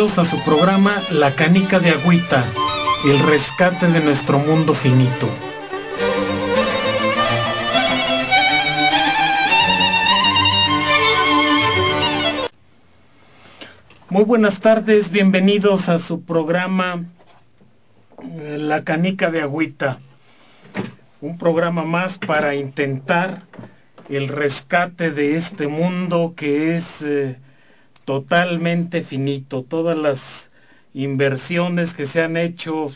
A su programa La Canica de Agüita, el rescate de nuestro mundo finito. Muy buenas tardes, bienvenidos a su programa eh, La Canica de Agüita, un programa más para intentar el rescate de este mundo que es... Eh, totalmente finito. Todas las inversiones que se han hecho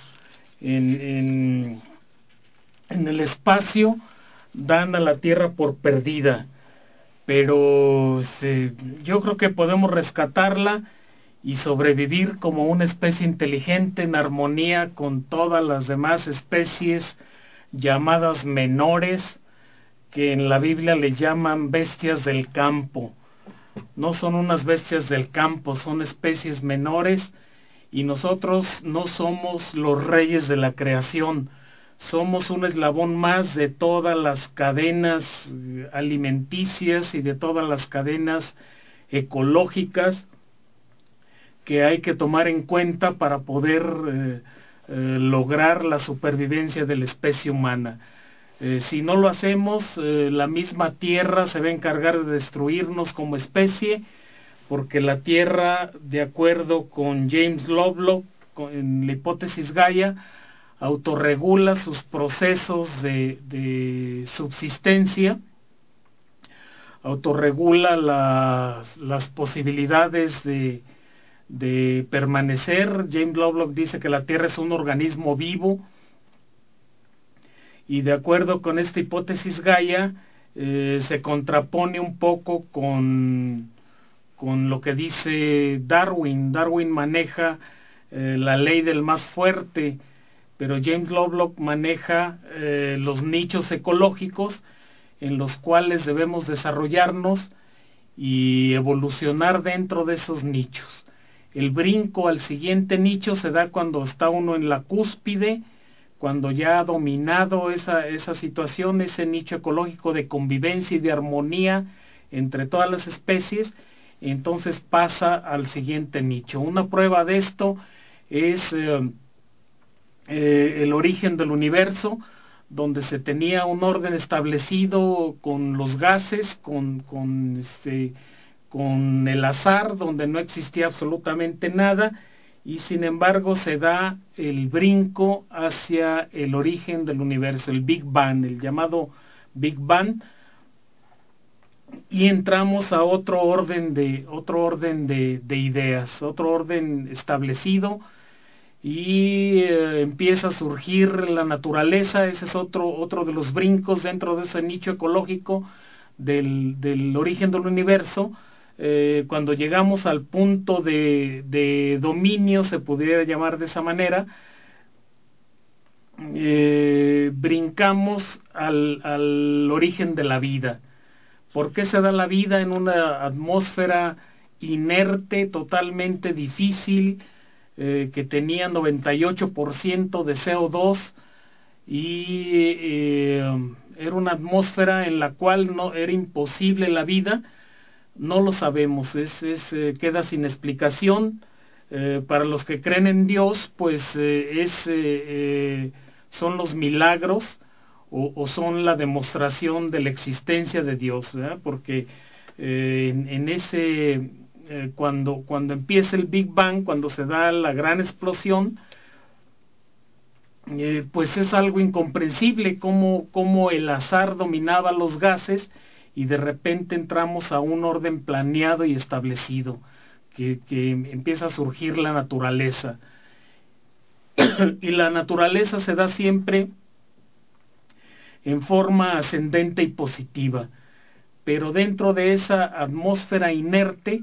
en, en, el espacio dan a la Tierra por perdida. Pero yo creo que podemos rescatarla y sobrevivir como una especie inteligente en armonía con todas las demás especies llamadas menores, que en la Biblia le llaman bestias del campo no son unas bestias del campo, son especies menores y nosotros no somos los reyes de la creación, somos un eslabón más de todas las cadenas eh, alimenticias y de todas las cadenas ecológicas que hay que tomar en cuenta para poder eh, eh, lograr la supervivencia de la especie humana. Eh, si no lo hacemos, eh, la misma Tierra se va a encargar de destruirnos como especie, porque la Tierra, de acuerdo con James Lovelock, en la hipótesis Gaia, autorregula sus procesos de, subsistencia, autorregula las posibilidades de, de permanecer. James Lovelock dice que la Tierra es un organismo vivo, y de acuerdo con esta hipótesis Gaia eh, se contrapone un poco con, con lo que dice Darwin. Darwin maneja eh, la ley del más fuerte, pero James Lovelock maneja eh, los nichos ecológicos en los cuales debemos desarrollarnos y evolucionar dentro de esos nichos. El brinco al siguiente nicho se da cuando está uno en la cúspide, cuando ya ha dominado esa, esa situación, ese nicho ecológico de convivencia y de armonía entre todas las especies, entonces pasa al siguiente nicho. Una prueba de esto es eh, eh, el origen del universo, donde se tenía un orden establecido con los gases, con, con, este, con el azar, donde no existía absolutamente nada, y sin embargo se da el brinco hacia el origen del universo, el Big Bang, el llamado Big Bang, y entramos a otro orden de otro orden de, ideas, otro orden establecido y eh, empieza a surgir la naturaleza, ese es otro otro de los brincos dentro de ese nicho ecológico del, del origen del universo eh, cuando llegamos al punto de, dominio, se pudiera llamar de esa manera, eh, brincamos al, origen de la vida. ¿Por qué se da la vida en una atmósfera inerte, totalmente difícil, eh, que tenía 98% de CO2 y era una atmósfera en la cual no era imposible la vida? No lo sabemos, es, eh, queda sin explicación. Eh, para los que creen en Dios, pues eh, es, son los milagros o, son la demostración de la existencia de Dios, porque en, en, ese, cuando, cuando empieza el Big Bang, cuando se da la gran explosión, pues es algo incomprensible cómo, cómo el azar dominaba los gases y de repente entramos a un orden planeado y establecido, que, empieza a surgir la naturaleza. y la naturaleza se da siempre en forma ascendente y positiva, pero dentro de esa atmósfera inerte,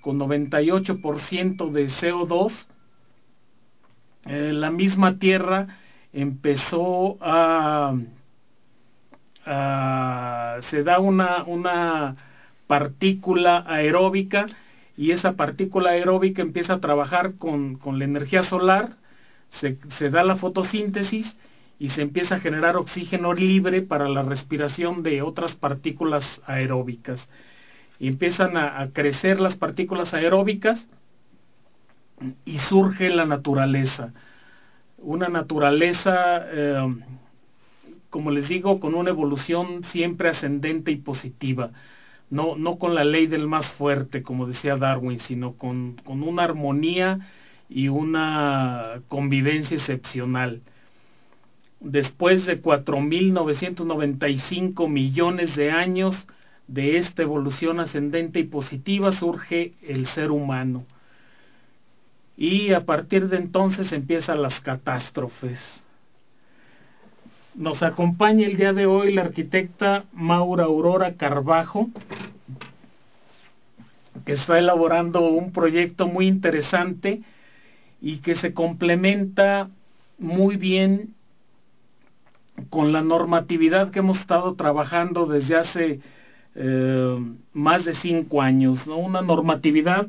con 98% de CO2, eh, la misma Tierra empezó a, se da una, una partícula aeróbica y esa partícula aeróbica empieza a trabajar con, con la energía solar, se, se, da la fotosíntesis y se empieza a generar oxígeno libre para la respiración de otras partículas aeróbicas. Y empiezan a, crecer las partículas aeróbicas y surge la naturaleza. Una naturaleza, eh, como les digo, con una evolución siempre ascendente y positiva. No, con la ley del más fuerte, como decía Darwin, sino con una armonía y una convivencia excepcional después de 4.995 millones de años de esta evolución ascendente y positiva surge el ser humano. Y a partir de entonces empiezan las catástrofes. Nos acompaña el día de hoy la arquitecta Maura Aurora Carbajo, que está elaborando un proyecto muy interesante y que se complementa muy bien con la normatividad que hemos estado trabajando desde hace eh, más de cinco años, ¿no? una normatividad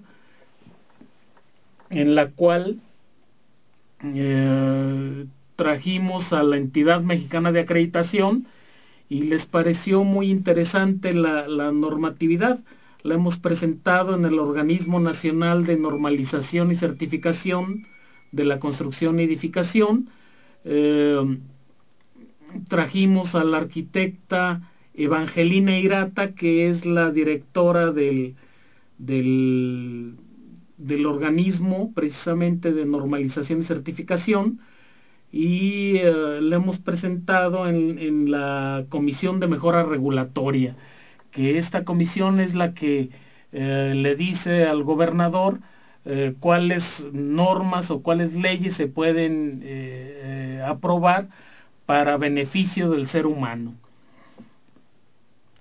en la cual eh, trajimos a la entidad mexicana de acreditación y les pareció muy interesante la, normatividad. La hemos presentado en el Organismo Nacional de Normalización y Certificación de la Construcción y Edificación. Eh, trajimos a la arquitecta Evangelina Irata, que es la directora del, del organismo precisamente de normalización y certificación, y eh, le hemos presentado en, en, la Comisión de Mejora Regulatoria, que esta comisión es la que eh, le dice al gobernador eh, cuáles normas o cuáles leyes se pueden aprobar para beneficio del ser humano.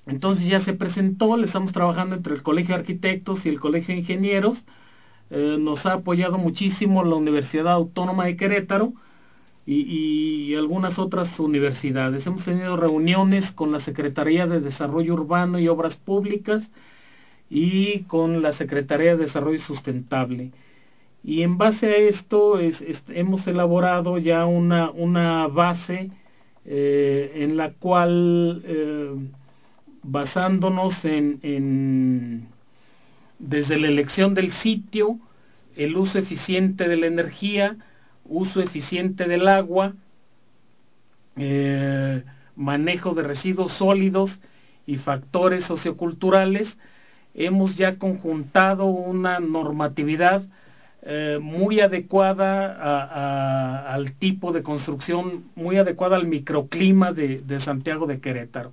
Entonces ya se presentó, le estamos trabajando entre el Colegio de Arquitectos y el Colegio de Ingenieros. Nos ha apoyado muchísimo la Universidad Autónoma de Querétaro y, algunas otras universidades. Hemos tenido reuniones con la Secretaría de Desarrollo Urbano y Obras Públicas y con la Secretaría de Desarrollo Sustentable. Y en base a esto hemos elaborado ya una, una base eh, en la cual, eh, basándonos en, desde la elección del sitio, el uso eficiente de la energía, uso eficiente del agua, eh, manejo de residuos sólidos y factores socioculturales, hemos ya conjuntado una normatividad eh, muy adecuada al tipo de construcción, muy adecuada al microclima de, Santiago de Querétaro.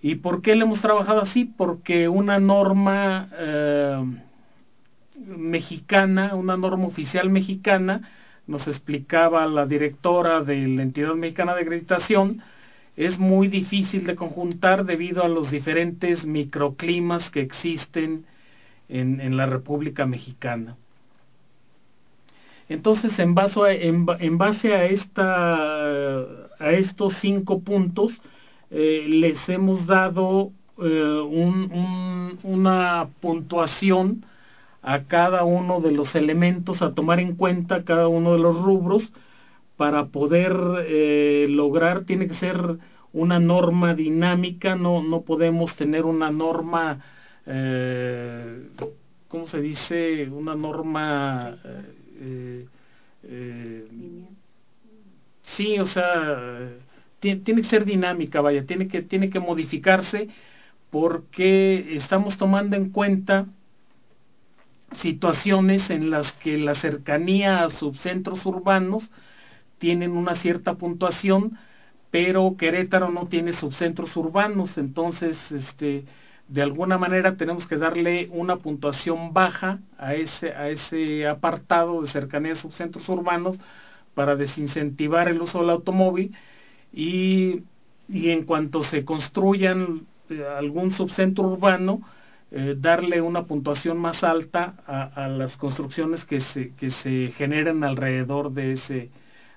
¿Y por qué le hemos trabajado así? Porque una norma eh, mexicana, una norma oficial mexicana, nos explicaba la directora de la entidad mexicana de acreditación, es muy difícil de conjuntar debido a los diferentes microclimas que existen en, la República Mexicana. Entonces, en base a, esta, a estos cinco puntos, eh, les hemos dado eh, una puntuación a cada uno de los elementos, a tomar en cuenta cada uno de los rubros, para poder eh, lograr, tiene que ser una norma dinámica, no, no podemos tener una norma eh, ¿cómo se dice? Una norma... Eh, eh, sí, o sea, tiene, que ser dinámica, vaya, tiene que, tiene que modificarse porque estamos tomando en cuenta situaciones en las que la cercanía a subcentros urbanos tienen una cierta puntuación, pero Querétaro no tiene subcentros urbanos, entonces este de alguna manera tenemos que darle una puntuación baja a ese, a ese apartado de cercanía de subcentros urbanos para desincentivar el uso del automóvil. Y, y en cuanto se construyan eh, algún subcentro urbano, eh, darle una puntuación más alta a, las construcciones que se, que se generan alrededor de ese,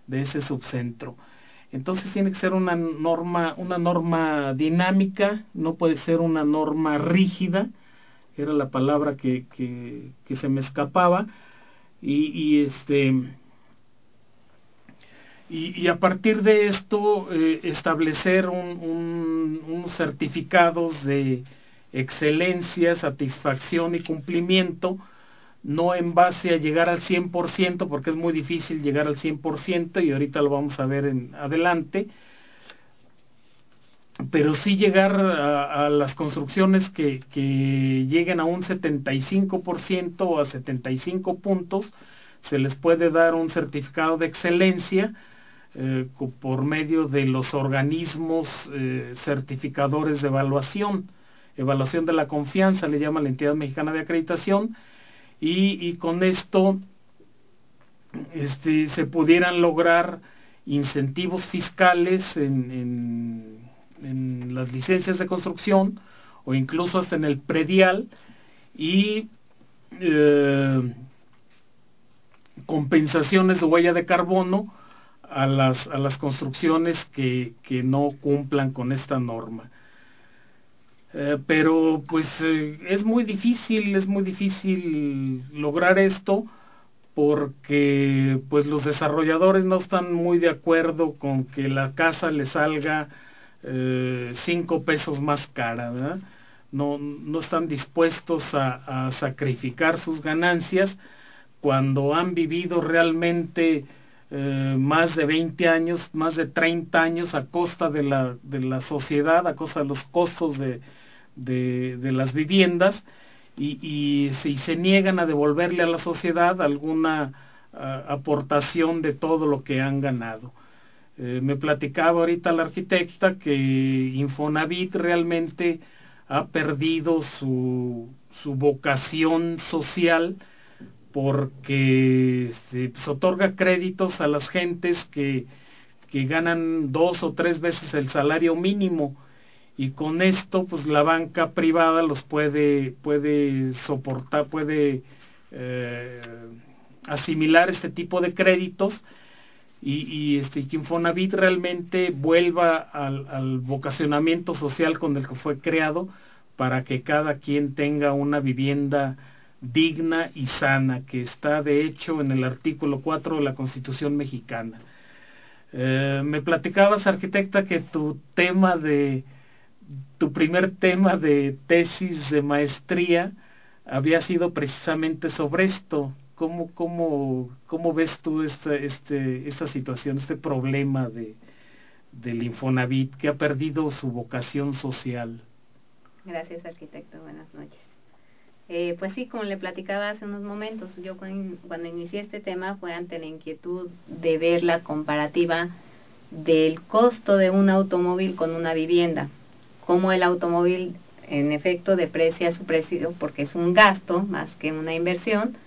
de ese subcentro. Entonces tiene que ser una norma, una norma dinámica, no puede ser una norma rígida, era la palabra que, que, se me escapaba, y, este y, a partir de esto eh, establecer un, un, unos certificados de excelencia, satisfacción y cumplimiento no en base a llegar al 100%, porque es muy difícil llegar al 100% y ahorita lo vamos a ver en adelante, pero sí llegar a, las construcciones que, que, lleguen a un 75% o a 75 puntos, se les puede dar un certificado de excelencia eh, por medio de los organismos eh, certificadores de evaluación, evaluación de la confianza, le llama la entidad mexicana de acreditación, y, con esto este, se pudieran lograr incentivos fiscales en, las licencias de construcción o incluso hasta en el predial y eh, compensaciones de huella de carbono a las, a las construcciones que, que no cumplan con esta norma. Eh, pero pues eh, es muy difícil, es muy difícil lograr esto porque pues los desarrolladores no están muy de acuerdo con que la casa le salga eh, cinco pesos más cara. No, no están dispuestos a, sacrificar sus ganancias cuando han vivido realmente más de 20 años, más de 30 años a costa de la, de la sociedad, a costa de los costos de, de, las viviendas y, si se niegan a devolverle a la sociedad alguna uh, aportación de todo lo que han ganado. Eh, me platicaba ahorita la arquitecta que Infonavit realmente ha perdido su, su vocación social porque se pues, otorga créditos a las gentes que, que ganan dos o tres veces el salario mínimo y con esto pues la banca privada los puede puede soportar puede eh, asimilar este tipo de créditos y, y este que Infonavit realmente vuelva al, vocacionamiento social con el que fue creado para que cada quien tenga una vivienda digna y sana que está de hecho en el artículo 4 de la Constitución mexicana. Eh, me platicabas, arquitecta, que tu tema de tu primer tema de tesis de maestría había sido precisamente sobre esto. ¿Cómo, cómo, cómo ves tú esta, este, esta situación, este problema de, del Infonavit que ha perdido su vocación social? Gracias, arquitecto. Buenas noches. Eh, pues sí, como le platicaba hace unos momentos, yo cuando inicié este tema fue ante la inquietud de ver la comparativa del costo de un automóvil con una vivienda cómo el automóvil en efecto deprecia su precio porque es un gasto más que una inversión,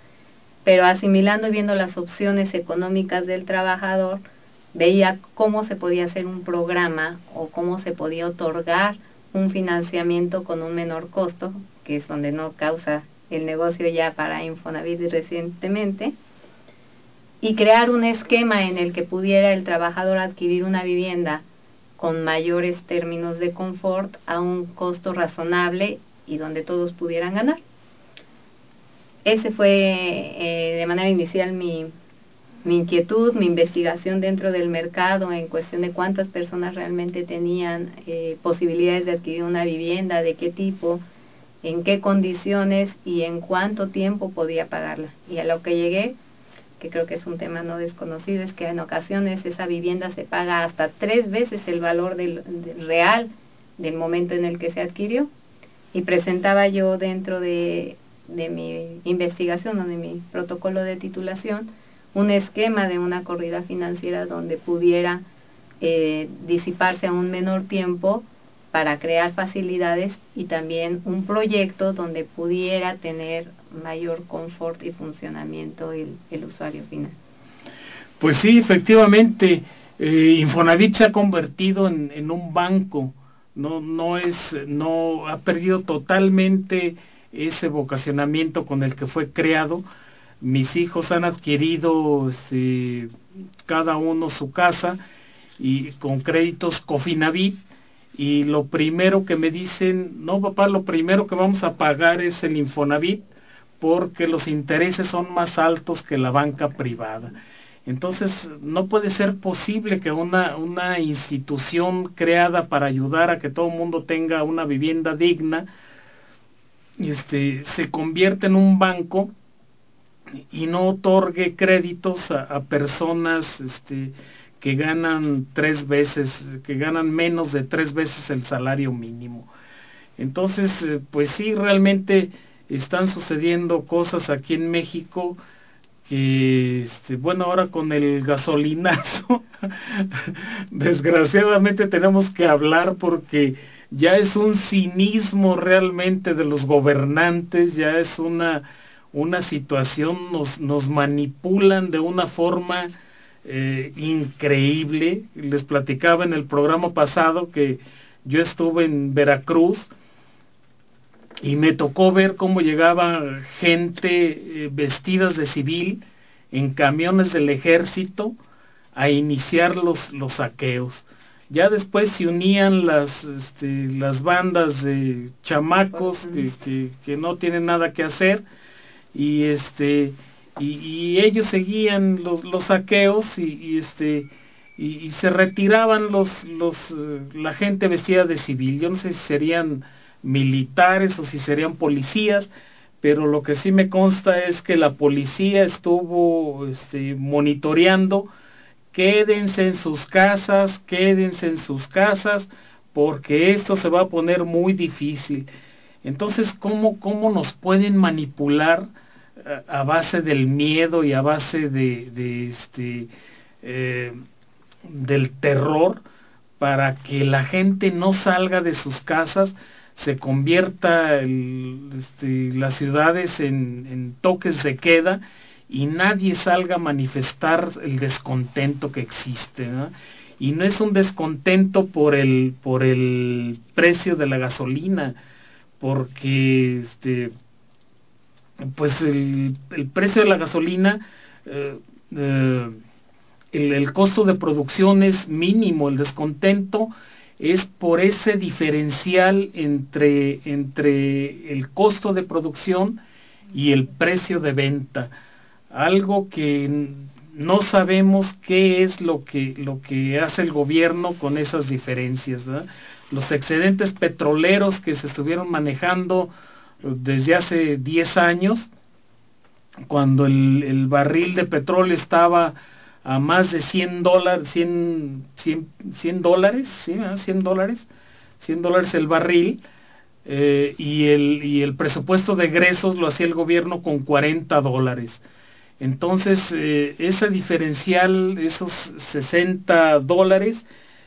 pero asimilando y viendo las opciones económicas del trabajador, veía cómo se podía hacer un programa o cómo se podía otorgar un financiamiento con un menor costo, que es donde no causa el negocio ya para Infonavit recientemente, y crear un esquema en el que pudiera el trabajador adquirir una vivienda con mayores términos de confort a un costo razonable y donde todos pudieran ganar. Ese fue eh, de manera inicial mi, mi inquietud, mi investigación dentro del mercado en cuestión de cuántas personas realmente tenían eh, posibilidades de adquirir una vivienda, de qué tipo, en qué condiciones y en cuánto tiempo podía pagarla. Y a lo que llegué que creo que es un tema no desconocido, es que en ocasiones esa vivienda se paga hasta tres veces el valor del, real del momento en el que se adquirió. Y presentaba yo dentro de, de mi investigación o de mi protocolo de titulación un esquema de una corrida financiera donde pudiera eh, disiparse a un menor tiempo para crear facilidades y también un proyecto donde pudiera tener mayor confort y funcionamiento el, el usuario final. Pues sí, efectivamente, eh, Infonavit se ha convertido en, en, un banco, no, no es, no ha perdido totalmente ese vocacionamiento con el que fue creado. Mis hijos han adquirido este, cada uno su casa y con créditos Cofinavit y lo primero que me dicen, no papá, lo primero que vamos a pagar es el Infonavit porque los intereses son más altos que la banca privada. Entonces, no puede ser posible que una, una institución creada para ayudar a que todo el mundo tenga una vivienda digna, este, se convierta en un banco y no otorgue créditos a, personas este, que ganan tres veces, que ganan menos de tres veces el salario mínimo. Entonces, eh, pues sí, realmente están sucediendo cosas aquí en México que, este, bueno, ahora con el gasolinazo, desgraciadamente tenemos que hablar porque ya es un cinismo realmente de los gobernantes, ya es una, una situación, nos, nos manipulan de una forma eh, increíble. Les platicaba en el programa pasado que yo estuve en Veracruz y me tocó ver cómo llegaba gente eh, vestidas de civil en camiones del ejército a iniciar los, los saqueos. Ya después se unían las, este, las bandas de chamacos que, que, que no tienen nada que hacer y este y, ellos seguían los, los saqueos y, este y, se retiraban los los eh, la gente vestida de civil yo no sé si serían militares o si serían policías pero lo que sí me consta es que la policía estuvo este, monitoreando quédense en sus casas quédense en sus casas porque esto se va a poner muy difícil. Entonces cómo cómo nos pueden manipular a base del miedo y a base de, de este eh, del terror para que la gente no salga de sus casas se convierta este, las ciudades en, toques de queda y nadie salga a manifestar el descontento que existe y no es un descontento por el por el precio de la gasolina porque este pues el, precio de la gasolina, eh, eh, el, costo de producción es mínimo, el descontento es por ese diferencial entre, entre el costo de producción y el precio de venta, algo que no sabemos qué es lo que, lo que hace el gobierno con esas diferencias. Los excedentes petroleros que se estuvieron manejando desde hace 10 años, cuando el, el, barril de petróleo estaba a más de 100 dólares, 100, 100, 100 dólares, ¿sí? 100 dólares, 100 dólares el barril, eh, y, el, y el presupuesto de egresos lo hacía el gobierno con 40 dólares. Entonces, eh, ese diferencial, esos 60 dólares,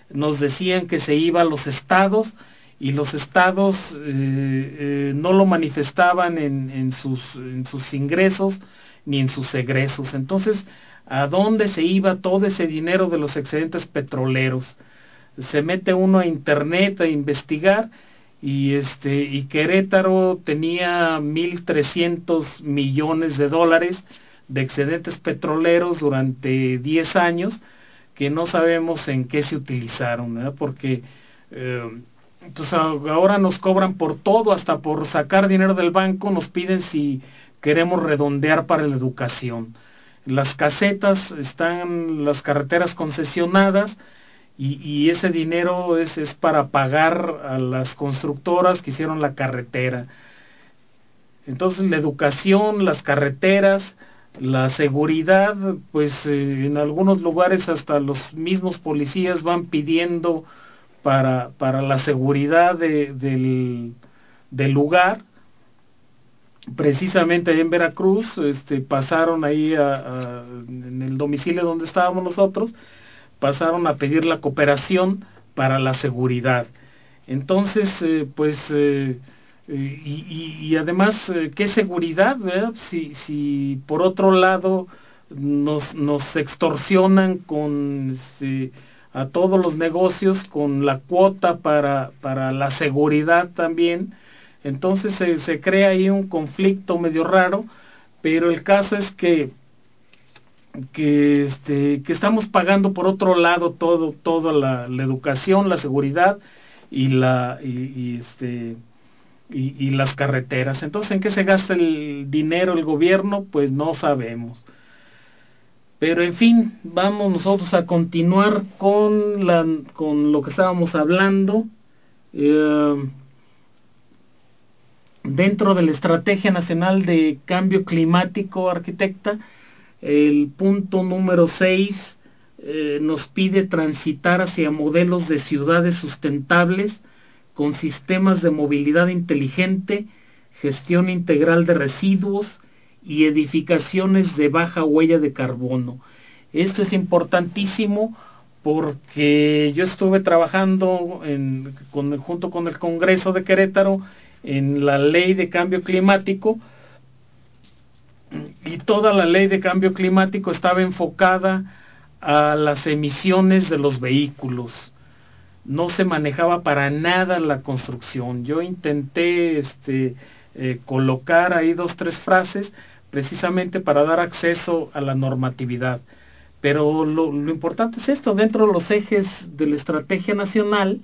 nos decían que se iba a los estados, y los estados eh, eh, no lo manifestaban en, en, sus, en sus ingresos ni en sus egresos. Entonces, ¿a dónde se iba todo ese dinero de los excedentes petroleros? Se mete uno a internet a investigar y este y Querétaro tenía 1300 millones de dólares de excedentes petroleros durante 10 años que no sabemos en qué se utilizaron, ¿verdad? porque eh, entonces ahora nos cobran por todo, hasta por sacar dinero del banco, nos piden si queremos redondear para la educación. Las casetas están las carreteras concesionadas y, ese dinero es, es para pagar a las constructoras que hicieron la carretera. Entonces la educación, las carreteras, la seguridad, pues eh, en algunos lugares hasta los mismos policías van pidiendo para, para la seguridad de, del, del lugar. Precisamente ahí en Veracruz, este, pasaron ahí a, en el domicilio donde estábamos nosotros, pasaron a pedir la cooperación para la seguridad. Entonces, eh, pues, eh, y, y, además, ¿qué seguridad? Si, si por otro lado nos, nos extorsionan con este, a todos los negocios con la cuota para, para la seguridad también, entonces se, se crea ahí un conflicto medio raro, pero el caso es que que este que estamos pagando por otro lado todo toda la, educación la seguridad y la y, este y, y, las carreteras. Entonces en qué se gasta el dinero el gobierno pues no sabemos. Pero en fin vamos nosotros a continuar con la con lo que estábamos hablando. Eh, dentro de la estrategia nacional de cambio climático arquitecta el punto número 6 eh, nos pide transitar hacia modelos de ciudades sustentables con sistemas de movilidad inteligente, gestión integral de residuos y edificaciones de baja huella de carbono. Esto es importantísimo porque yo estuve trabajando junto con el Congreso de Querétaro en la ley de cambio climático, y toda la ley de cambio climático estaba enfocada a las emisiones de los vehículos. No se manejaba para nada la construcción. Yo intenté este, eh, colocar ahí dos, tres frases precisamente para dar acceso a la normatividad. Pero lo, importante es esto, dentro de los ejes de la estrategia nacional,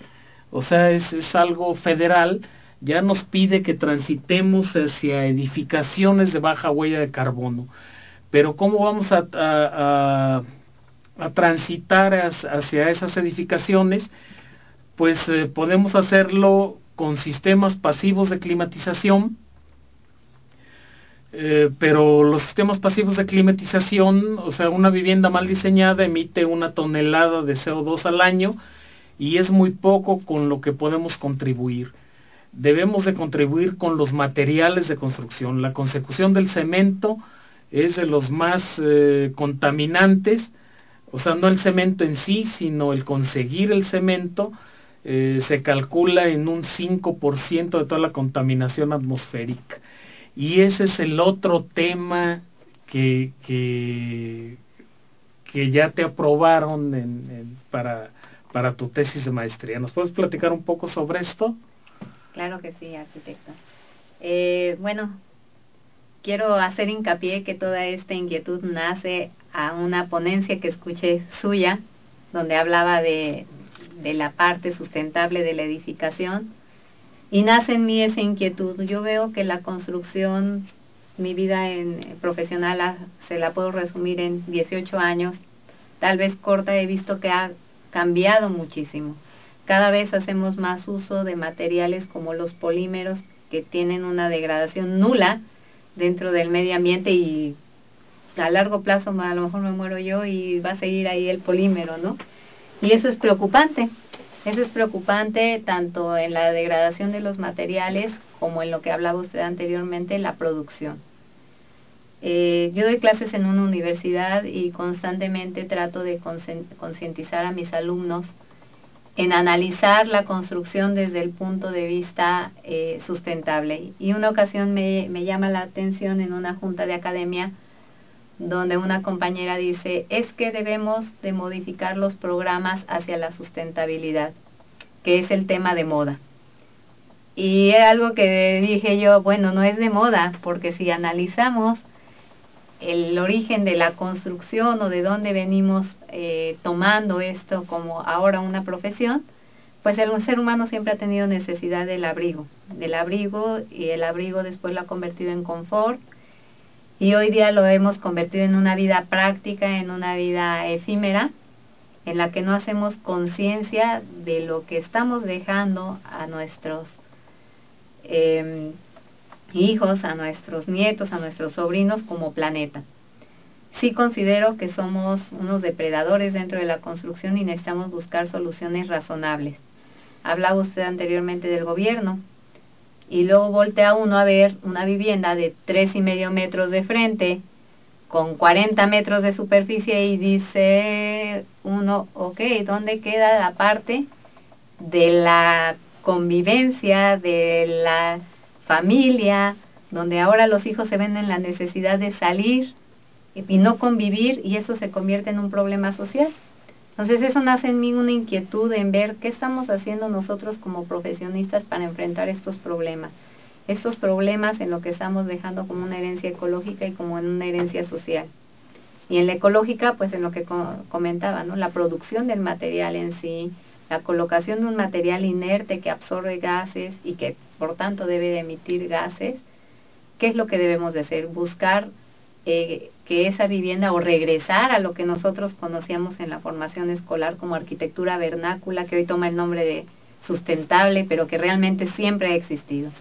o sea, es, es algo federal, ya nos pide que transitemos hacia edificaciones de baja huella de carbono. Pero ¿cómo vamos a, transitar hacia esas edificaciones? Pues eh, podemos hacerlo con sistemas pasivos de climatización, eh, pero los sistemas pasivos de climatización, o sea, una vivienda mal diseñada emite una tonelada de CO2 al año y es muy poco con lo que podemos contribuir debemos de contribuir con los materiales de construcción. La consecución del cemento es de los más eh, contaminantes, o sea, no el cemento en sí, sino el conseguir el cemento, eh, se calcula en un 5% de toda la contaminación atmosférica. Y ese es el otro tema que, que, que ya te aprobaron para, para tu tesis de maestría. ¿Nos puedes platicar un poco sobre esto? Claro que sí, arquitecto. Eh, bueno, quiero hacer hincapié que toda esta inquietud nace a una ponencia que escuché suya, donde hablaba de, la parte sustentable de la edificación, y nace en mí esa inquietud. Yo veo que la construcción, mi vida en, profesional se la puedo resumir en 18 años, tal vez corta, he visto que ha cambiado muchísimo. Cada vez hacemos más uso de materiales como los polímeros que tienen una degradación nula dentro del medio ambiente y a largo plazo a lo mejor me muero yo y va a seguir ahí el polímero, ¿no? Y eso es preocupante. Eso es preocupante tanto en la degradación de los materiales como en lo que hablaba usted anteriormente, la producción. Eh, yo doy clases en una universidad y constantemente trato de concientizar a mis alumnos en analizar la construcción desde el punto de vista eh, sustentable. Y una ocasión me, me llama la atención en una junta de academia donde una compañera dice, es que debemos de modificar los programas hacia la sustentabilidad, que es el tema de moda. Y era algo que dije yo, bueno, no es de moda, porque si analizamos el origen de la construcción o de dónde venimos eh, tomando esto como ahora una profesión, pues el ser humano siempre ha tenido necesidad del abrigo, del abrigo y el abrigo después lo ha convertido en confort y hoy día lo hemos convertido en una vida práctica, en una vida efímera, en la que no hacemos conciencia de lo que estamos dejando a nuestros eh, hijos, a nuestros nietos, a nuestros sobrinos como planeta. Sí considero que somos unos depredadores dentro de la construcción y necesitamos buscar soluciones razonables. Hablaba usted anteriormente del gobierno y luego voltea uno a ver una vivienda de tres y medio metros de frente con 40 metros de superficie y dice uno, ok, ¿dónde queda la parte de la convivencia, de la familia, donde ahora los hijos se ven en la necesidad de salir y no convivir y eso se convierte en un problema social. Entonces eso nace en mí una inquietud en ver qué estamos haciendo nosotros como profesionistas para enfrentar estos problemas. Estos problemas en lo que estamos dejando como una herencia ecológica y como en una herencia social. Y en la ecológica, pues en lo que comentaba, ¿no? La producción del material en sí, la colocación de un material inerte que absorbe gases y que por tanto debe de emitir gases, ¿qué es lo que debemos de hacer? Buscar eh, que esa vivienda o regresar a lo que nosotros conocíamos en la formación escolar como arquitectura vernácula, que hoy toma el nombre de sustentable, pero que realmente siempre ha existido.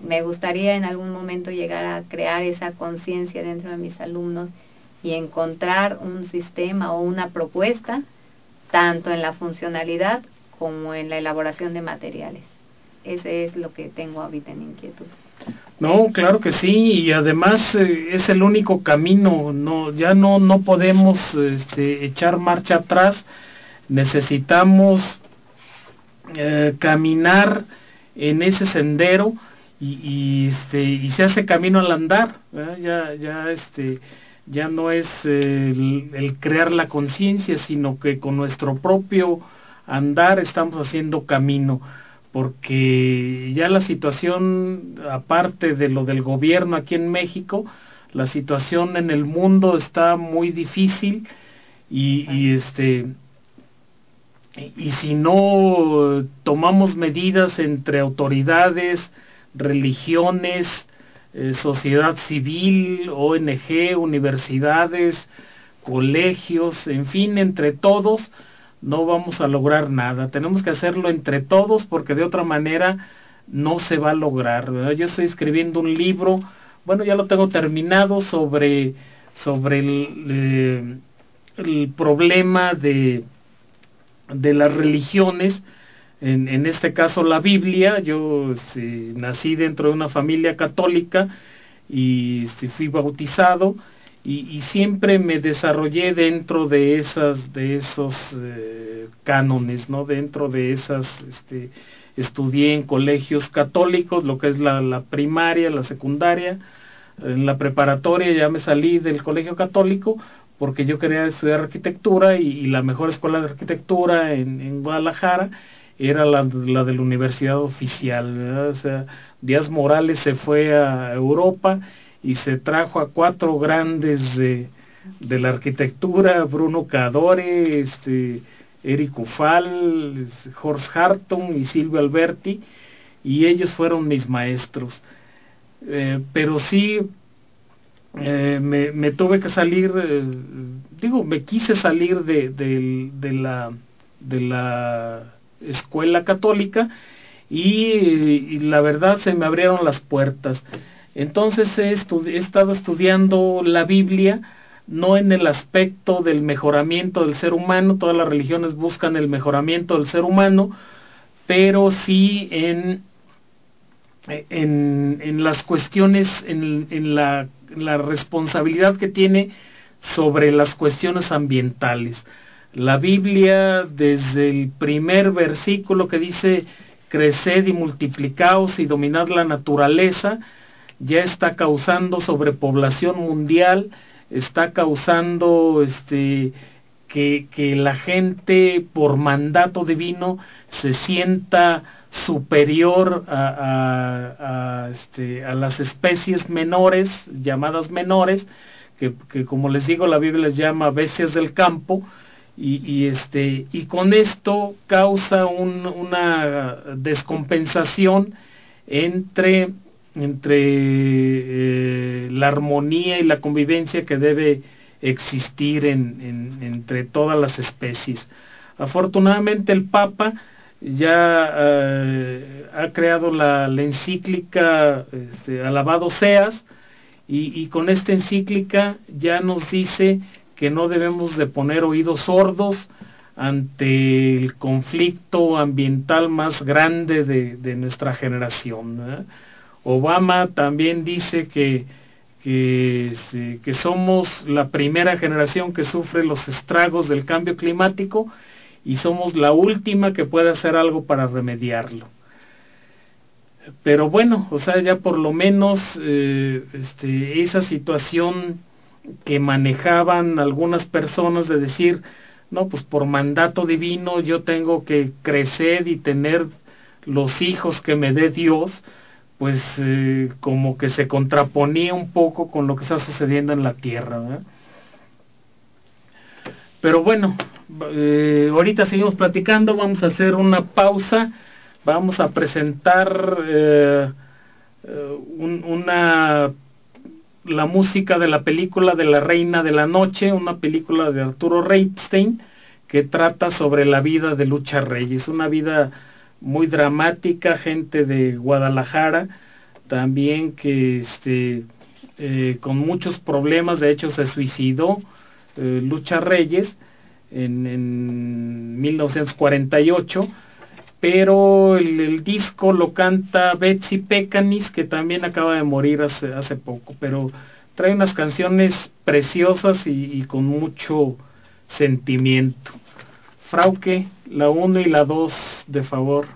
Me gustaría en algún momento llegar a crear esa conciencia dentro de mis alumnos y encontrar un sistema o una propuesta, tanto en la funcionalidad como en la elaboración de materiales. Ese es lo que tengo ahorita en inquietud. No, claro que sí, y además eh, es el único camino, no, ya no, no podemos este, echar marcha atrás, necesitamos eh, caminar en ese sendero y, y, este, y se hace camino al andar, ya, ya, este, ya no es el, el crear la conciencia, sino que con nuestro propio andar estamos haciendo camino porque ya la situación, aparte de lo del gobierno aquí en México, la situación en el mundo está muy difícil y, y este y si no tomamos medidas entre autoridades, religiones, eh, sociedad civil, ONG, universidades, colegios, en fin, entre todos, no vamos a lograr nada. Tenemos que hacerlo entre todos porque de otra manera no se va a lograr. Yo estoy escribiendo un libro, bueno, ya lo tengo terminado sobre, sobre el, eh, problema de, de las religiones, en, en, este caso la Biblia. Yo este, nací dentro de una familia católica y este, fui bautizado y, siempre me desarrollé dentro de esas de esos eh, cánones no dentro de esas este, estudié en colegios católicos lo que es la, primaria la secundaria. En la preparatoria ya me salí del colegio católico porque yo quería estudiar arquitectura y, la mejor escuela de arquitectura en, Guadalajara era la, la, de la universidad oficial o sea Díaz Morales se fue a Europa y se trajo a cuatro grandes de, de la arquitectura, Bruno Cadore, este, Eric Ufal, Horst Hartung y Silvio Alberti, y ellos fueron mis maestros. Eh, pero sí, eh, me, tuve que salir, eh, digo, me quise salir de, de, la, de la escuela católica y la verdad se me abrieron las puertas. Entonces he, estado estudiando la Biblia no en el aspecto del mejoramiento del ser humano, todas las religiones buscan el mejoramiento del ser humano, pero sí en, en, en las cuestiones, en, en la, la, responsabilidad que tiene sobre las cuestiones ambientales. La Biblia, desde el primer versículo que dice, creced y multiplicaos y dominad la naturaleza, ya está causando sobrepoblación mundial, está causando este que, que la gente por mandato divino se sienta superior a, este, a las especies menores, llamadas menores, que, que, como les digo la Biblia les llama bestias del campo, y, y este, y con esto causa un, una descompensación entre entre eh, la armonía y la convivencia que debe existir en, entre todas las especies. Afortunadamente el Papa ya eh, ha creado la, encíclica este, Alabado seas y, con esta encíclica ya nos dice que no debemos de poner oídos sordos ante el conflicto ambiental más grande de, de nuestra generación. Obama también dice que, este, que, somos la primera generación que sufre los estragos del cambio climático y somos la última que puede hacer algo para remediarlo. pero bueno, o sea, ya por lo menos eh, este, esa situación que manejaban algunas personas de decir, no, pues por mandato divino yo tengo que crecer y tener los hijos que me dé Dios, pues eh, como que se contraponía un poco con lo que está sucediendo en la tierra. Pero bueno, eh, ahorita seguimos platicando, vamos a hacer una pausa, vamos a presentar eh, una la música de la película de la Reina de la Noche, una película de Arturo Reinstein que trata sobre la vida de Lucha Reyes, una vida muy dramática, gente de Guadalajara, también que este, eh, con muchos problemas, de hecho se suicidó eh, Lucha Reyes en, en 1948, pero el, disco lo canta Betsy Pecanis, que también acaba de morir hace, hace poco, pero trae unas canciones preciosas y con mucho sentimiento. Frauque, la 1 y la 2, de favor.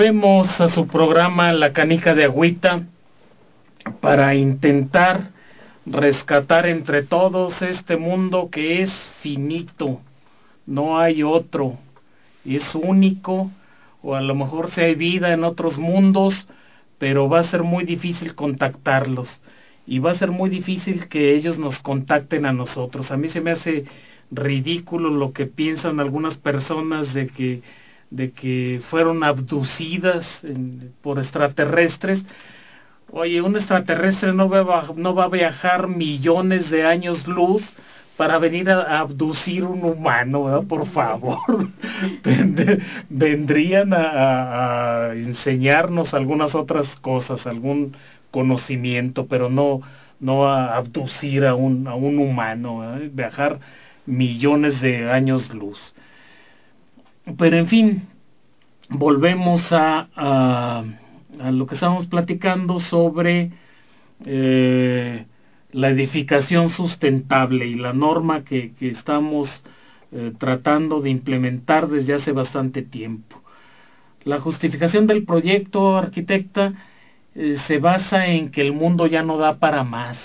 Volvemos a su programa La Canica de Agüita para intentar rescatar entre todos este mundo que es finito, no hay otro, es único, o a lo mejor si hay vida en otros mundos, pero va a ser muy difícil contactarlos. Y va a ser muy difícil que ellos nos contacten a nosotros. A mí se me hace ridículo lo que piensan algunas personas de que de que fueron abducidas por extraterrestres. Oye, un extraterrestre no va, no va a viajar millones de años luz para venir a, abducir un humano, ¿verdad? Por favor. Vendrían a, a, enseñarnos algunas otras cosas, algún conocimiento, pero no, no a abducir a un, a un humano, viajar millones de años luz. Pero en fin, volvemos a, a, lo que estamos platicando sobre eh, la edificación sustentable y la norma que, que estamos eh, tratando de implementar desde hace bastante tiempo. La justificación del proyecto, arquitecta, eh, se basa en que el mundo ya no da para más.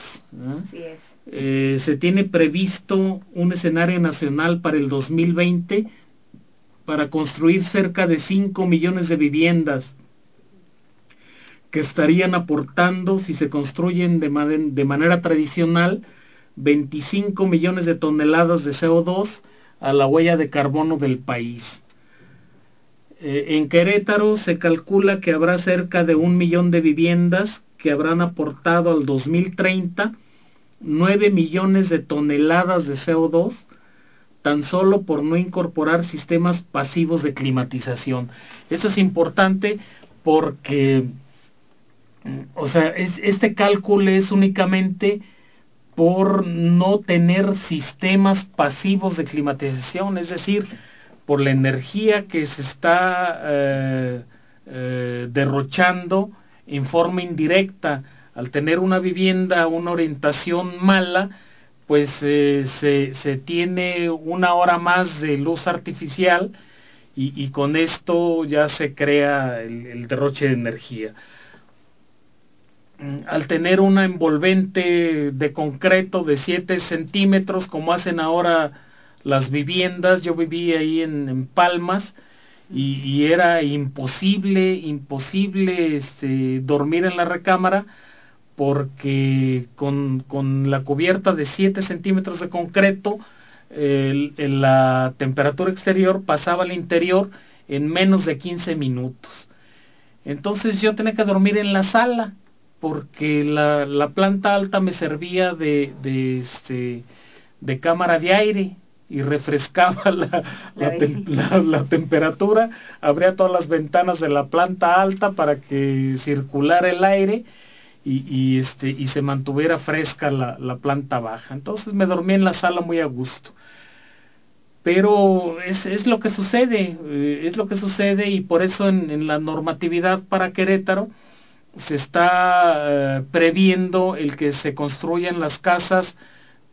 se tiene previsto un escenario nacional para el 2020 para construir cerca de 5 millones de viviendas que estarían aportando, si se construyen de, manera tradicional, 25 millones de toneladas de CO2 a la huella de carbono del país. Eh, en Querétaro se calcula que habrá cerca de un millón de viviendas que habrán aportado al 2030 9 millones de toneladas de CO2 tan solo por no incorporar sistemas pasivos de climatización. Eso es importante porque, mm, o sea, este cálculo es únicamente por no tener sistemas pasivos de climatización, es decir, por la energía que se está eh, eh, derrochando en forma indirecta al tener una vivienda, una orientación mala, pues eh, se, se, tiene una hora más de luz artificial y, con esto ya se crea el, derroche de energía. Mm, al tener una envolvente de concreto de 7 centímetros, como hacen ahora las viviendas, yo viví ahí en, en Palmas, y, y, era imposible, imposible este, dormir en la recámara, porque con, con la cubierta de 7 centímetros de concreto, el, la temperatura exterior pasaba al interior en menos de 15 minutos. Entonces yo tenía que dormir en la sala porque la, la planta alta me servía de, de, este, de cámara de aire y refrescaba la, la, la, temperatura, abría todas las ventanas de la planta alta para que circulara el aire y, y, este, y se mantuviera fresca la, la planta baja. Entonces me dormí en la sala muy a gusto. Pero es, es lo que sucede, eh, es lo que sucede y por eso en, en la normatividad para Querétaro se está eh, previendo el que se construyan las casas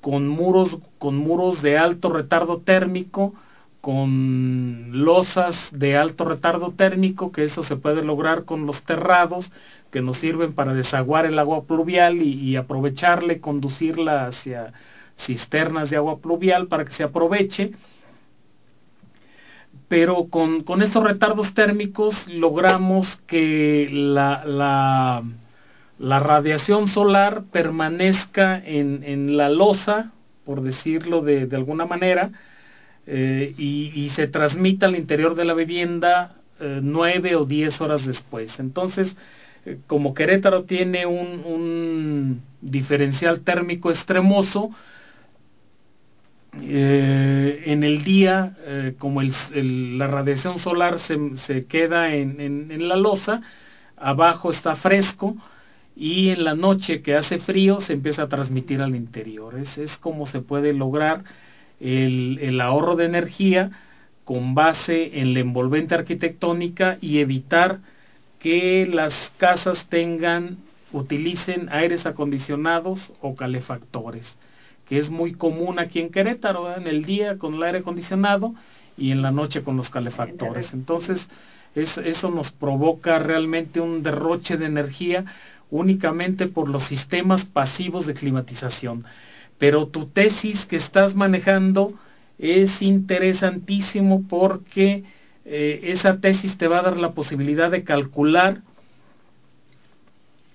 con muros, con muros de alto retardo térmico, con losas de alto retardo térmico, que eso se puede lograr con los terrados, que nos sirven para desaguar el agua pluvial y, y aprovecharla y conducirla hacia cisternas de agua pluvial para que se aproveche. Pero con, con retardos térmicos logramos que la, la la radiación solar permanezca en, en la losa, por decirlo de, de alguna manera, eh, y, se transmita al interior de la vivienda eh, nueve o diez horas después. Entonces, eh, como Querétaro tiene un, diferencial térmico extremoso, en el día, como la radiación solar se, queda en, la losa, abajo está fresco, y en la noche que hace frío se empieza a transmitir al interior. Es como se puede lograr el, el ahorro de energía con base en la envolvente arquitectónica y evitar que las casas tengan, utilicen aires acondicionados o calefactores, que es muy común aquí en Querétaro, en el día con el aire acondicionado y en la noche con los calefactores. Entonces, es, eso nos provoca realmente un derroche de energía únicamente por los sistemas pasivos de climatización. Pero tu tesis que estás manejando es interesantísimo porque eh, esa tesis te va a dar la posibilidad de calcular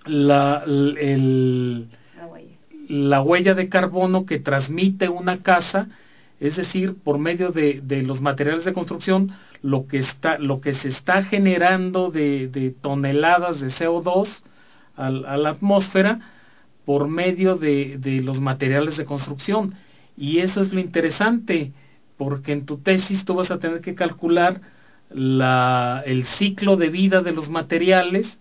la, el, la, huella. la huella de carbono que transmite una casa, es decir, por medio de, de los materiales de construcción, lo que, está, lo que se está generando de, de toneladas de CO2 a, a la atmósfera por medio de, de, los materiales de construcción. Y eso es lo interesante, porque en tu tesis tú vas a tener que calcular la, el ciclo de vida de los materiales,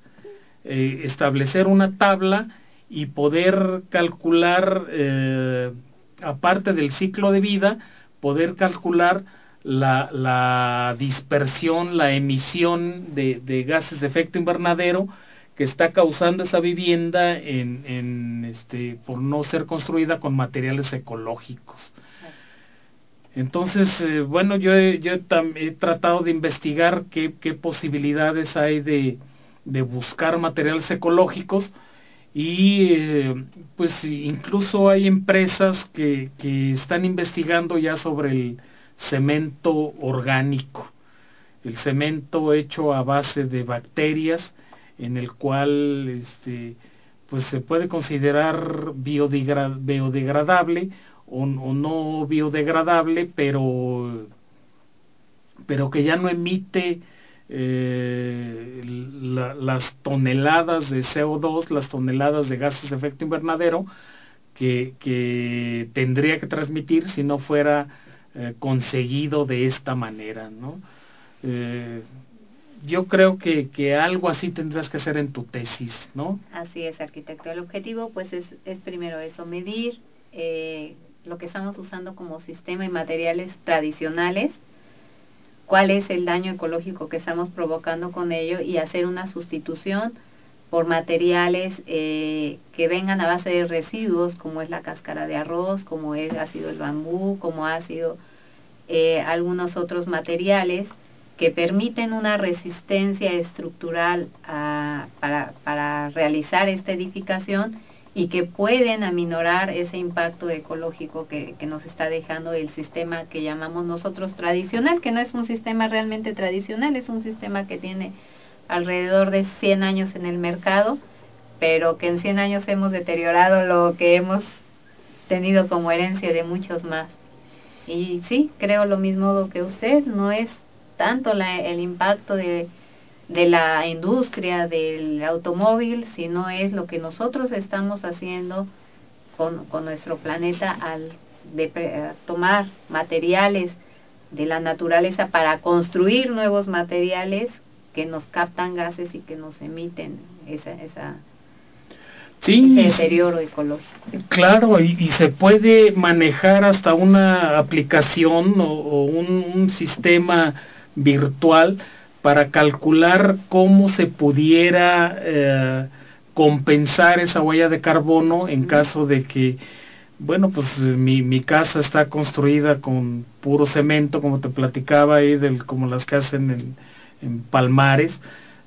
eh, establecer una tabla y poder calcular, eh, aparte del ciclo de vida, poder calcular la, la dispersión, la emisión de, de gases de efecto invernadero que está causando esa vivienda en, en este por no ser construida con materiales ecológicos. Entonces, eh, bueno, yo, he, tratado de investigar qué, posibilidades hay de, buscar materiales ecológicos y eh, pues incluso hay empresas que están investigando ya sobre el cemento orgánico, el cemento hecho a base de bacterias, en el cual este, pues se puede considerar biodegra biodegradable o, no biodegradable, pero, pero que ya no emite eh, la, las toneladas de CO2, las toneladas de gases de efecto invernadero que, que tendría que transmitir si no fuera eh, conseguido de esta manera, ¿no? Eh, yo creo que, que algo así tendrás que hacer en tu tesis, ¿no? Así es, arquitecto. El objetivo, pues, es, es primero eso, medir eh, lo que estamos usando como sistema y materiales tradicionales, cuál es el daño ecológico que estamos provocando con ello y hacer una sustitución por materiales eh, que vengan a base de residuos, como es la cáscara de arroz, como es, ha sido el bambú, como ha sido eh, algunos otros materiales que permiten una resistencia estructural a, para, realizar esta edificación y que pueden aminorar ese impacto ecológico que, que, nos está dejando el sistema que llamamos nosotros tradicional, que no es un sistema realmente tradicional, es un sistema que tiene alrededor de 100 años en el mercado, pero que en 100 años hemos deteriorado lo que hemos tenido como herencia de muchos más. Y sí, creo lo mismo que usted, no es tanto la, el impacto de, de la industria del automóvil, sino es lo que nosotros estamos haciendo con, con nuestro planeta al de, eh, tomar materiales de la naturaleza para construir nuevos materiales que nos captan gases y que nos emiten esa, esa sí, deterioro ecológico. Claro, y, se puede manejar hasta una aplicación o, un, sistema virtual para calcular cómo se pudiera eh, compensar esa huella de carbono en caso de que, bueno, pues mi, mi casa está construida con puro cemento, como te platicaba ahí, del, como las que hacen en, en Palmares,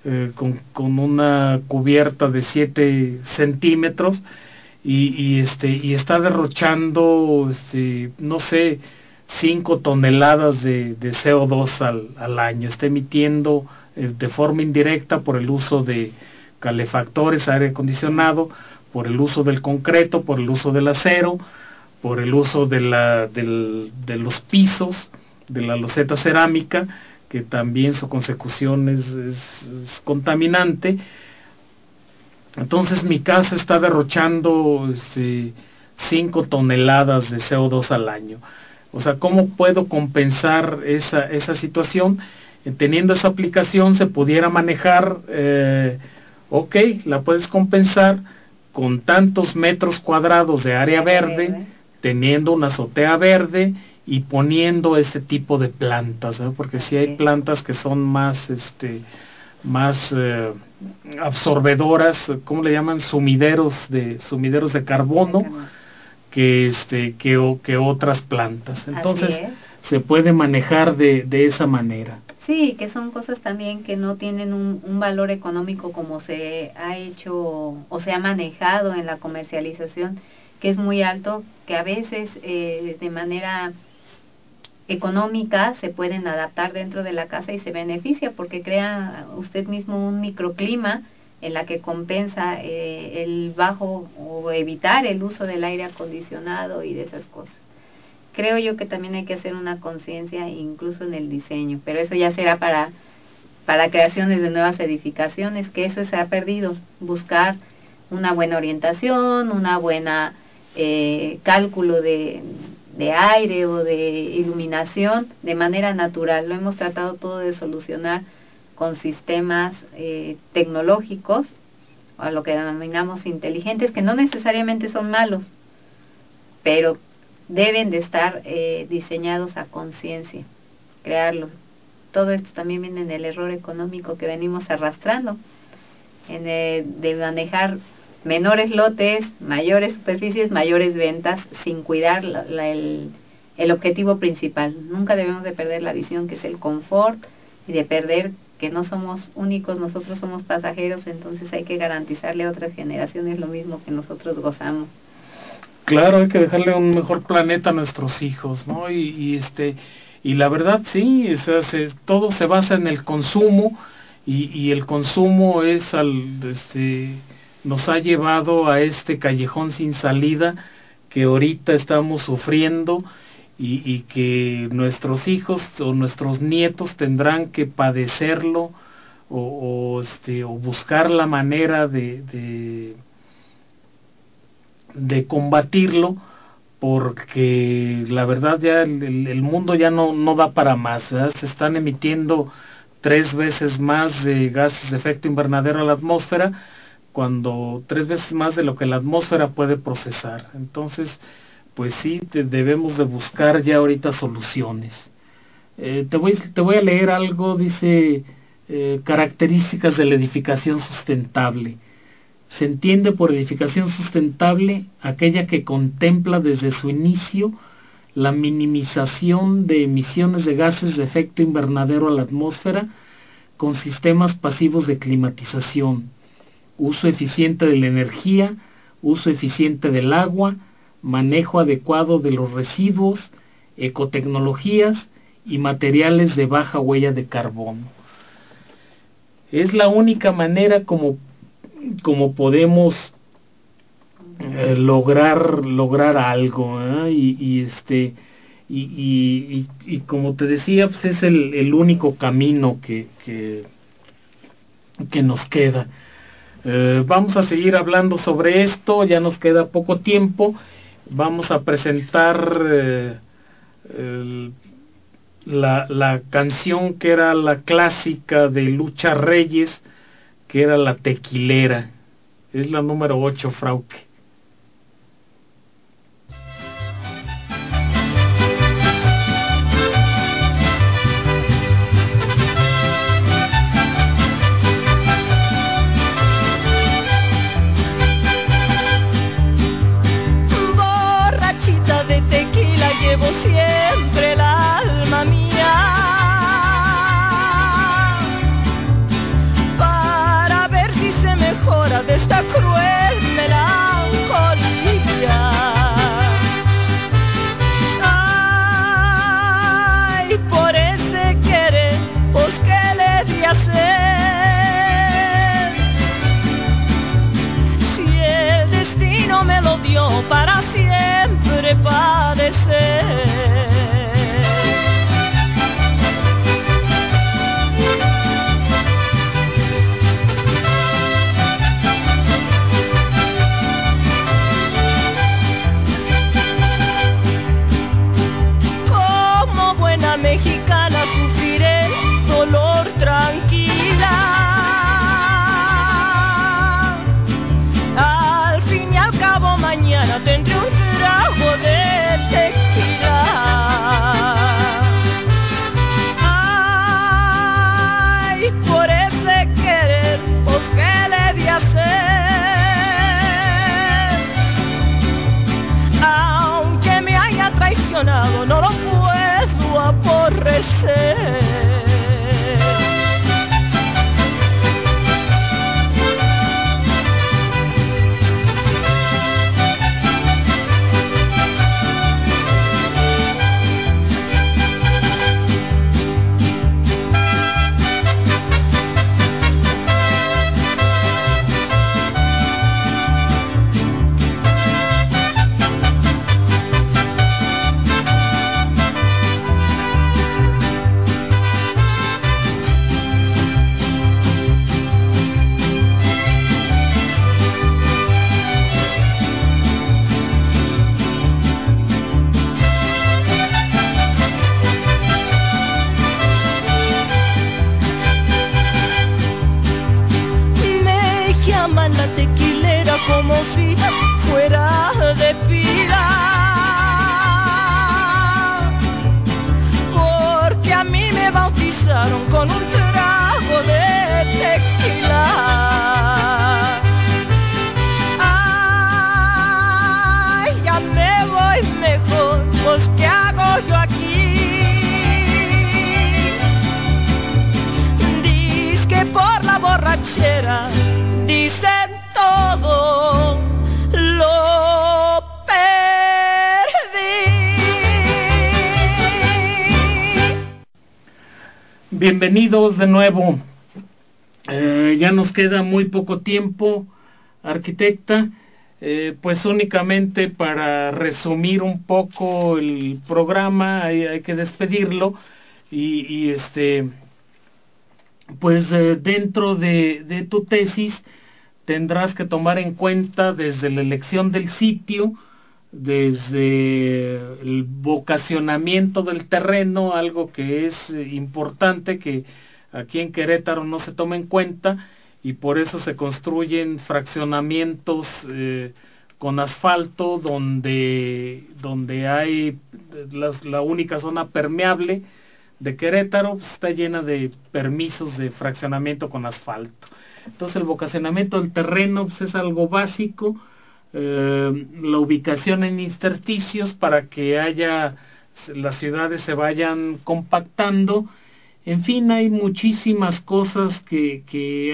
eh, con, con, una cubierta de 7 centímetros y, y, este, y está derrochando, este, no sé, 5 toneladas de, de CO2 al, al, año. Está emitiendo eh, de forma indirecta por el uso de calefactores, aire acondicionado, por el uso del concreto, por el uso del acero, por el uso de, la, de los pisos, de la loseta cerámica, que también su consecución es, contaminante. Entonces mi casa está derrochando 5 este, toneladas de CO2 al año. O sea, ¿cómo puedo compensar esa, esa situación? Eh, teniendo esa aplicación se pudiera manejar, eh, ok, la puedes compensar con tantos metros cuadrados de área verde, teniendo una azotea verde, y poniendo este tipo de plantas, porque si hay plantas que son más, este, más eh, absorbedoras, ¿cómo le llaman? Sumideros de sumideros de carbono que este que, que otras plantas. Entonces se puede manejar de, de esa manera. Sí, que son cosas también que no tienen un, un, valor económico como se ha hecho o se ha manejado en la comercialización, que es muy alto, que a veces eh, de manera económica se pueden adaptar dentro de la casa y se beneficia porque crea usted mismo un microclima en la que compensa eh, el bajo o evitar el uso del aire acondicionado y de esas cosas. Creo yo que también hay que hacer una conciencia incluso en el diseño, pero eso ya será para para creaciones de nuevas edificaciones, que eso se ha perdido, buscar una buena orientación, una buena eh, cálculo de, de aire o de iluminación de manera natural. Lo hemos tratado todo de solucionar con sistemas eh, tecnológicos, o lo que denominamos inteligentes, que no necesariamente son malos, pero deben de estar eh, diseñados a conciencia, crearlos. Todo esto también viene en el error económico que venimos arrastrando, en de manejar menores lotes, mayores superficies, mayores ventas, sin cuidar el, el objetivo principal. Nunca debemos de perder la visión que es el confort y de perder que no somos únicos, nosotros somos pasajeros, entonces hay que garantizarle a otras generaciones lo mismo que nosotros gozamos. Claro, hay que dejarle un mejor planeta a nuestros hijos, ¿no? Y, y este y la verdad sí, se, todo se basa en el consumo y, y el consumo es al este, nos ha llevado a este callejón sin salida que ahorita estamos sufriendo y, y, que nuestros hijos o nuestros nietos tendrán que padecerlo o, o, este, o buscar la manera de, de, combatirlo porque la verdad ya el, el, mundo ya no, no da para más, se están emitiendo tres veces más de gases de efecto invernadero a la atmósfera cuando tres veces más de lo que la atmósfera puede procesar. Entonces, pues sí, debemos de buscar ya ahorita soluciones. Eh, te, voy, te voy a leer algo, dice, eh, características de la edificación sustentable. Se entiende por edificación sustentable aquella que contempla desde su inicio la minimización de emisiones de gases de efecto invernadero a la atmósfera con sistemas pasivos de climatización, uso eficiente de la energía, uso eficiente del agua, manejo adecuado de los residuos, ecotecnologías y materiales de baja huella de carbono. Es la única manera como, como podemos eh, lograr lograr algo ¿eh? y, este y, como te decía pues es el, el único camino que, que que nos queda. Eh, vamos a seguir hablando sobre esto, ya nos queda poco tiempo. Vamos a presentar eh, la, la, canción que era la clásica de Lucha Reyes, que era la tequilera. Es la número 8, Frauque. Bienvenidos de nuevo. Eh, ya nos queda muy poco tiempo, arquitecta. Eh, pues únicamente para resumir un poco el programa, hay, que despedirlo y, este, pues eh, dentro de, de tu tesis tendrás que tomar en cuenta desde la elección del sitio, desde el vocacionamiento del terreno, algo que es importante que aquí en Querétaro no se toma en cuenta y por eso se construyen fraccionamientos eh, con asfalto donde, donde hay la única zona permeable de Querétaro está llena de permisos de fraccionamiento con asfalto. Entonces el vocacionamiento del terreno pues, es algo básico, eh, la ubicación en intersticios para que haya las ciudades se vayan compactando. En fin hay muchísimas cosas que,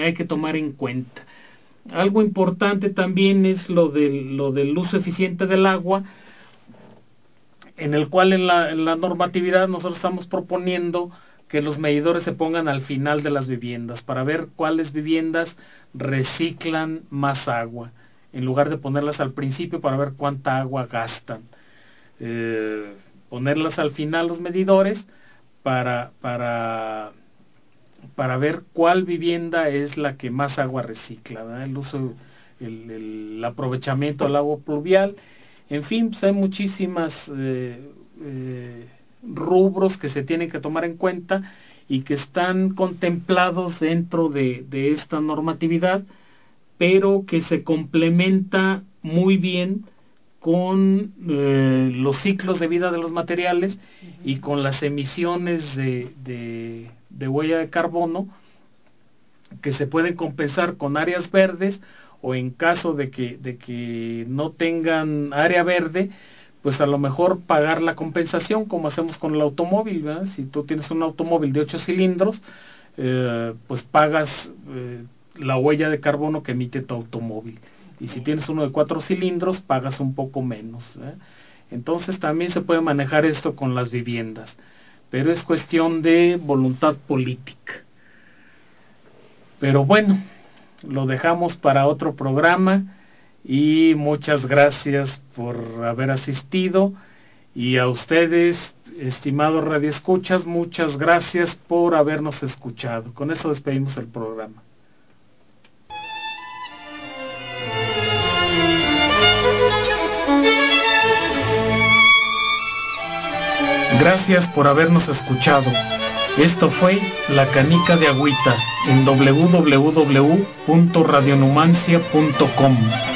hay que tomar en cuenta. Algo importante también es lo del, lo del uso eficiente del agua en el cual en la, en la normatividad nosotros estamos proponiendo que los medidores se pongan al final de las viviendas para ver cuáles viviendas reciclan más agua en lugar de ponerlas al principio para ver cuánta agua gastan. Eh, ponerlas al final los medidores para, para para ver cuál vivienda es la que más agua recicla, el uso, el, aprovechamiento del agua pluvial, en fin, pues hay muchísimas eh, eh, rubros que se tienen que tomar en cuenta y que están contemplados dentro de, de esta normatividad, pero que se complementa muy bien con eh, los ciclos de vida de los materiales y con las emisiones de, de, de, huella de carbono que se pueden compensar con áreas verdes o en caso de que, de que no tengan área verde, pues a lo mejor pagar la compensación como hacemos con el automóvil. ¿verdad? Si tú tienes un automóvil de 8 cilindros, eh, pues pagas eh, la huella de carbono que emite tu automóvil. Y si tienes uno de 4 cilindros, pagas un poco menos. ¿eh? Entonces también se puede manejar esto con las viviendas, pero es cuestión de voluntad política. Pero bueno, lo dejamos para otro programa y muchas gracias por haber asistido y a ustedes, estimados radioescuchas, muchas gracias por habernos escuchado. Con eso despedimos el programa. Gracias por habernos escuchado. Esto fue La Canica de Agüita en www.radionumancia.com.